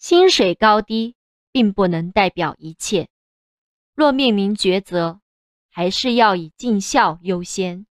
薪水高低并不能代表一切。若面临抉择还是要以尽孝优先。